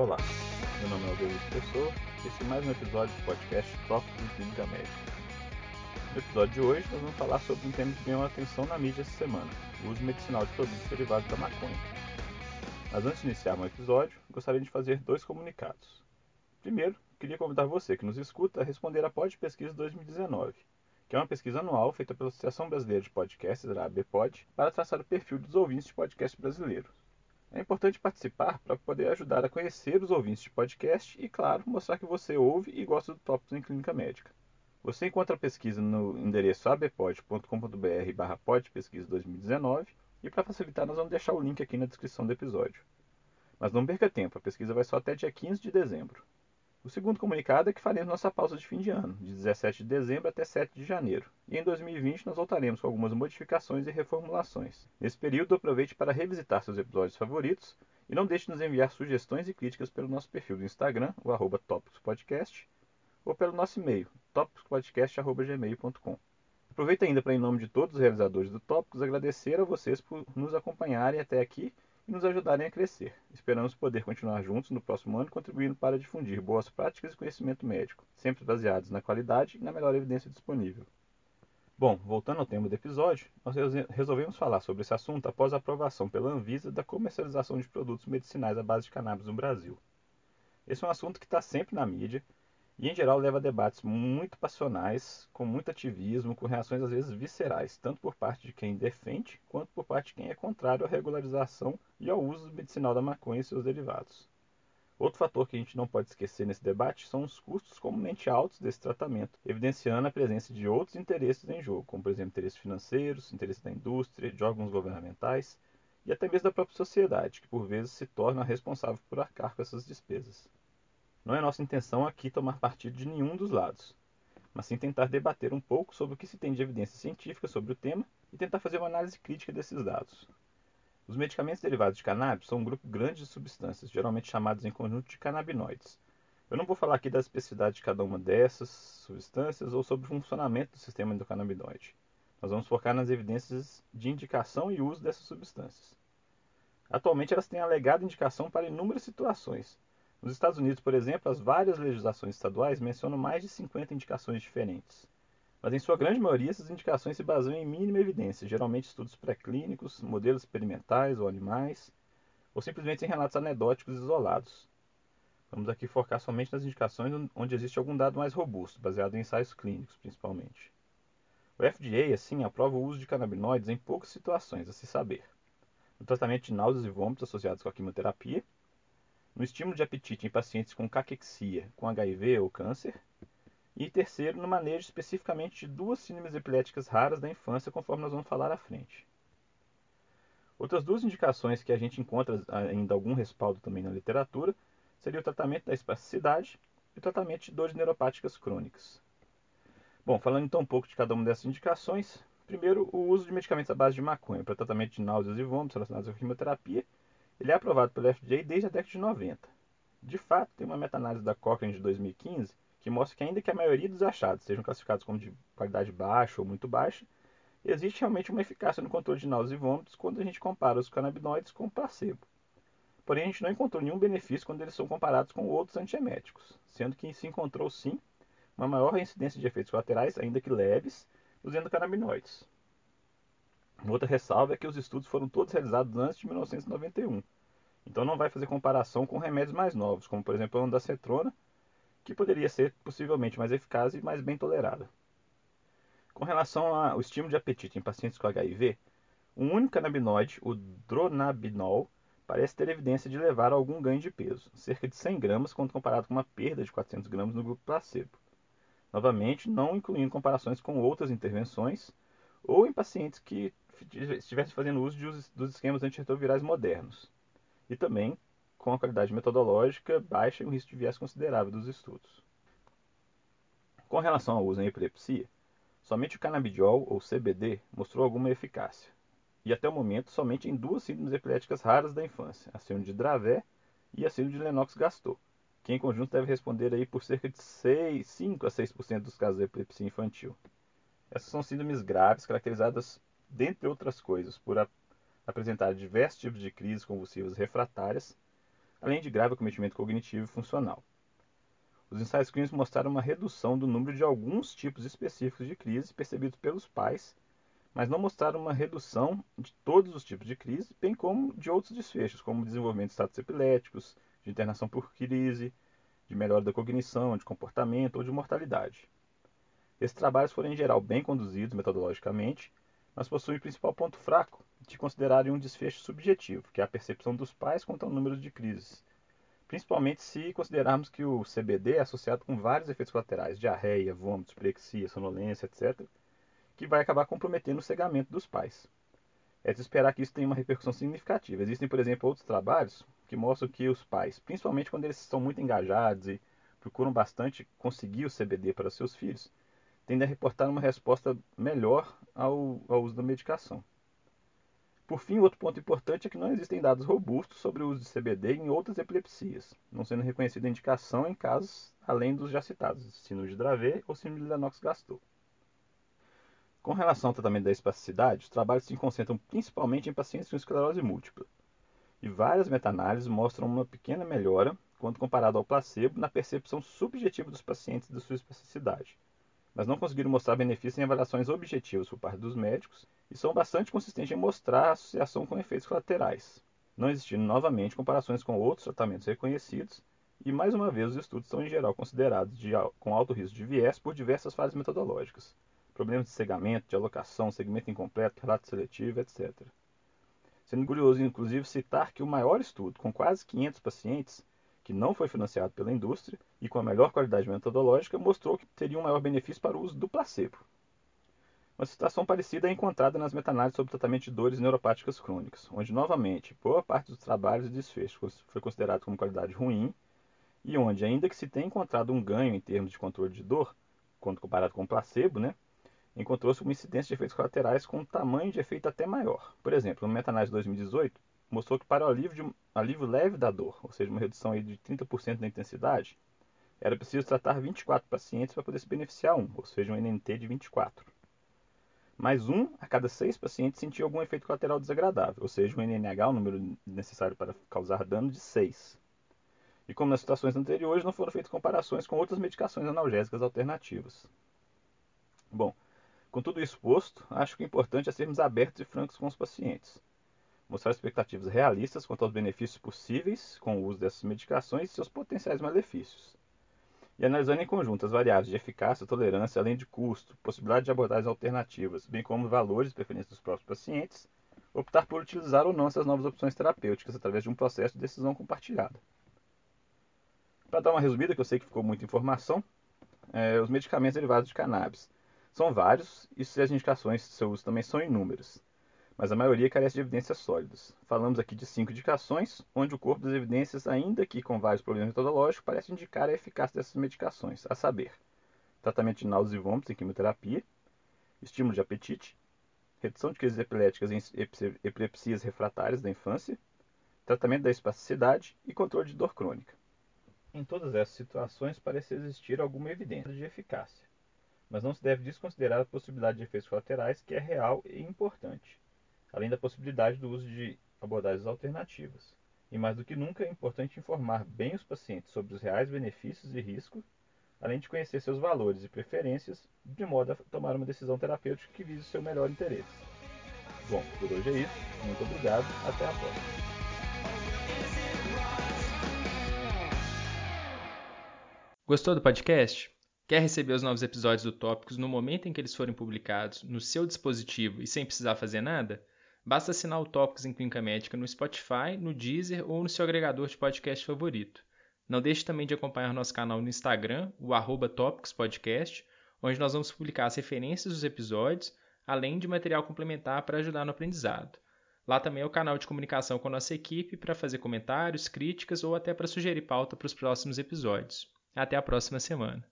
Olá, meu nome é Augusto Pessoa e esse é mais um episódio do podcast Tópicos de Clínica Médica. No episódio de hoje, nós vamos falar sobre um tema que ganhou atenção na mídia essa semana, o uso medicinal de produtos derivados da maconha. Mas antes de iniciar o episódio, gostaria de fazer dois comunicados. Primeiro, queria convidar você que nos escuta a responder a Pod Pesquisa 2019, que é uma pesquisa anual feita pela Associação Brasileira de Podcasts, a ABPOD, para traçar o perfil dos ouvintes de podcast brasileiros. É importante participar para poder ajudar a conhecer os ouvintes de podcast e, claro, mostrar que você ouve e gosta do Tópicos em Clínica Médica. Você encontra a pesquisa no endereço abpod.com.br barra podpesquisa 2019 e para facilitar nós vamos deixar o link aqui na descrição do episódio. Mas não perca tempo, a pesquisa vai só até dia 15 de dezembro. O segundo comunicado é que faremos nossa pausa de fim de ano, de 17 de dezembro até 7 de janeiro. E em 2020 nós voltaremos com algumas modificações e reformulações. Nesse período, aproveite para revisitar seus episódios favoritos e não deixe de nos enviar sugestões e críticas pelo nosso perfil do Instagram, o arroba Podcast, ou pelo nosso e-mail, topicspodcast.gmail.com. Aproveito ainda para, em nome de todos os realizadores do Tópicos, agradecer a vocês por nos acompanharem até aqui e nos ajudarem a crescer. Esperamos poder continuar juntos no próximo ano, contribuindo para difundir boas práticas e conhecimento médico, sempre baseados na qualidade e na melhor evidência disponível. Bom, voltando ao tema do episódio, nós resolvemos falar sobre esse assunto após a aprovação pela Anvisa da comercialização de produtos medicinais à base de cannabis no Brasil. Esse é um assunto que está sempre na mídia e em geral leva a debates muito passionais, com muito ativismo, com reações às vezes viscerais, tanto por parte de quem defende, quanto por parte de quem é contrário à regularização e ao uso medicinal da maconha e seus derivados. Outro fator que a gente não pode esquecer nesse debate são os custos comumente altos desse tratamento, evidenciando a presença de outros interesses em jogo, como por exemplo interesses financeiros, interesses da indústria, de órgãos governamentais e até mesmo da própria sociedade, que por vezes se torna responsável por arcar com essas despesas. Não é nossa intenção aqui tomar partido de nenhum dos lados, mas sim tentar debater um pouco sobre o que se tem de evidência científica sobre o tema e tentar fazer uma análise crítica desses dados. Os medicamentos derivados de cannabis são um grupo grande de substâncias, geralmente chamadas em conjunto de canabinoides. Eu não vou falar aqui da especificidade de cada uma dessas substâncias ou sobre o funcionamento do sistema endocannabinoide. Nós vamos focar nas evidências de indicação e uso dessas substâncias. Atualmente elas têm alegada indicação para inúmeras situações, nos Estados Unidos, por exemplo, as várias legislações estaduais mencionam mais de 50 indicações diferentes. Mas em sua grande maioria, essas indicações se baseiam em mínima evidência, geralmente estudos pré-clínicos, modelos experimentais ou animais, ou simplesmente em relatos anedóticos isolados. Vamos aqui focar somente nas indicações onde existe algum dado mais robusto, baseado em ensaios clínicos, principalmente. O FDA, assim, aprova o uso de canabinoides em poucas situações, a se saber. No tratamento de náuseas e vômitos associados com a quimioterapia, no estímulo de apetite em pacientes com caquexia, com HIV ou câncer, e terceiro, no manejo especificamente de duas síndromes epiléticas raras da infância, conforme nós vamos falar à frente. Outras duas indicações que a gente encontra ainda algum respaldo também na literatura seria o tratamento da espasticidade e o tratamento de dores neuropáticas crônicas. Bom, falando então um pouco de cada uma dessas indicações, primeiro o uso de medicamentos à base de maconha para tratamento de náuseas e vômitos relacionados à quimioterapia ele é aprovado pelo FDA desde a década de 90. De fato, tem uma meta-análise da Cochrane de 2015 que mostra que, ainda que a maioria dos achados sejam classificados como de qualidade baixa ou muito baixa, existe realmente uma eficácia no controle de náuseas e vômitos quando a gente compara os canabinoides com o placebo. Porém, a gente não encontrou nenhum benefício quando eles são comparados com outros antieméticos, sendo que se encontrou sim uma maior incidência de efeitos colaterais, ainda que leves, dos endocannabinoides. Outra ressalva é que os estudos foram todos realizados antes de 1991. Então não vai fazer comparação com remédios mais novos, como por exemplo a ondansetrona, que poderia ser possivelmente mais eficaz e mais bem tolerada. Com relação ao estímulo de apetite em pacientes com HIV, um único canabinoide, o dronabinol, parece ter evidência de levar a algum ganho de peso, cerca de 100 gramas quando comparado com uma perda de 400 gramas no grupo placebo. Novamente, não incluindo comparações com outras intervenções ou em pacientes que estivessem fazendo uso de, dos esquemas antirretrovirais modernos. E também com a qualidade metodológica baixa e um risco de viés considerável dos estudos. Com relação ao uso em epilepsia, somente o canabidiol, ou CBD, mostrou alguma eficácia. E até o momento, somente em duas síndromes epiléticas raras da infância, a síndrome de Dravet e a síndrome de Lennox-Gastaut, que em conjunto deve responder aí por cerca de 6, 5 a 6% dos casos de epilepsia infantil. Essas são síndromes graves caracterizadas dentre outras coisas, por apresentar diversos tipos de crises convulsivas refratárias, além de grave acometimento cognitivo e funcional. Os ensaios clínicos mostraram uma redução do número de alguns tipos específicos de crise percebidos pelos pais, mas não mostraram uma redução de todos os tipos de crise, bem como de outros desfechos, como desenvolvimento de estados epiléticos, de internação por crise, de melhora da cognição, de comportamento ou de mortalidade. Esses trabalhos foram em geral bem conduzidos metodologicamente, mas possuem o principal ponto fraco de considerarem um desfecho subjetivo, que é a percepção dos pais quanto ao número de crises, principalmente se considerarmos que o CBD é associado com vários efeitos colaterais, diarreia, vômitos, plexia, sonolência, etc., que vai acabar comprometendo o cegamento dos pais. É de esperar que isso tenha uma repercussão significativa. Existem, por exemplo, outros trabalhos que mostram que os pais, principalmente quando eles estão muito engajados e procuram bastante conseguir o CBD para seus filhos, tendem a reportar uma resposta melhor ao, ao uso da medicação. Por fim, outro ponto importante é que não existem dados robustos sobre o uso de CBD em outras epilepsias, não sendo reconhecida indicação em casos além dos já citados, síndrome de Dravet ou síndrome de Lennox-Gastaut. Com relação ao tratamento da espasticidade, os trabalhos se concentram principalmente em pacientes com esclerose múltipla, e várias meta-análises mostram uma pequena melhora quando comparado ao placebo na percepção subjetiva dos pacientes da sua espasticidade mas não conseguiram mostrar benefícios em avaliações objetivas por parte dos médicos e são bastante consistentes em mostrar a associação com efeitos colaterais, não existindo novamente comparações com outros tratamentos reconhecidos, e mais uma vez os estudos são em geral considerados de, com alto risco de viés por diversas falhas metodológicas, problemas de cegamento, de alocação, segmento incompleto, relato seletivo, etc. Sendo curioso, inclusive, citar que o maior estudo, com quase 500 pacientes, que não foi financiado pela indústria e com a melhor qualidade metodológica, mostrou que teria um maior benefício para o uso do placebo. Uma situação parecida é encontrada nas meta-análises sobre tratamento de dores neuropáticas crônicas, onde, novamente, boa parte dos trabalhos e desfechos foi considerado como qualidade ruim e onde, ainda que se tenha encontrado um ganho em termos de controle de dor, quando comparado com o placebo, né, encontrou-se uma incidência de efeitos colaterais com um tamanho de efeito até maior. Por exemplo, no meta-análise de 2018, mostrou que para o alívio, de, alívio leve da dor, ou seja, uma redução aí de 30% da intensidade, era preciso tratar 24 pacientes para poder se beneficiar um, ou seja, um NNT de 24. Mais um a cada seis pacientes sentiu algum efeito colateral desagradável, ou seja, um NNH, o número necessário para causar dano, de 6. E como nas situações anteriores, não foram feitas comparações com outras medicações analgésicas alternativas. Bom, com tudo isso posto, acho que o importante é sermos abertos e francos com os pacientes mostrar expectativas realistas quanto aos benefícios possíveis com o uso dessas medicações e seus potenciais malefícios. E analisando em conjunto as variáveis de eficácia, tolerância, além de custo, possibilidade de abordagens alternativas, bem como valores e preferências dos próprios pacientes, optar por utilizar ou não essas novas opções terapêuticas através de um processo de decisão compartilhada. Para dar uma resumida, que eu sei que ficou muita informação, é, os medicamentos derivados de cannabis são vários e as indicações de seu uso também são inúmeras mas a maioria carece de evidências sólidas. Falamos aqui de cinco indicações, onde o corpo das evidências, ainda que com vários problemas metodológicos, parece indicar a eficácia dessas medicações, a saber, tratamento de náuseas e vômitos em quimioterapia, estímulo de apetite, redução de crises epiléticas em epilepsias refratárias da infância, tratamento da espasticidade e controle de dor crônica. Em todas essas situações parece existir alguma evidência de eficácia, mas não se deve desconsiderar a possibilidade de efeitos colaterais, que é real e importante além da possibilidade do uso de abordagens alternativas. E mais do que nunca, é importante informar bem os pacientes sobre os reais benefícios e riscos, além de conhecer seus valores e preferências, de modo a tomar uma decisão terapêutica que vise o seu melhor interesse. Bom, por hoje é isso. Muito obrigado. Até a próxima. Gostou do podcast? Quer receber os novos episódios do Tópicos no momento em que eles forem publicados, no seu dispositivo e sem precisar fazer nada? Basta assinar o Tópicos em Clínica Médica no Spotify, no Deezer ou no seu agregador de podcast favorito. Não deixe também de acompanhar nosso canal no Instagram, o arroba Podcast, onde nós vamos publicar as referências dos episódios, além de material complementar para ajudar no aprendizado. Lá também é o canal de comunicação com a nossa equipe para fazer comentários, críticas ou até para sugerir pauta para os próximos episódios. Até a próxima semana.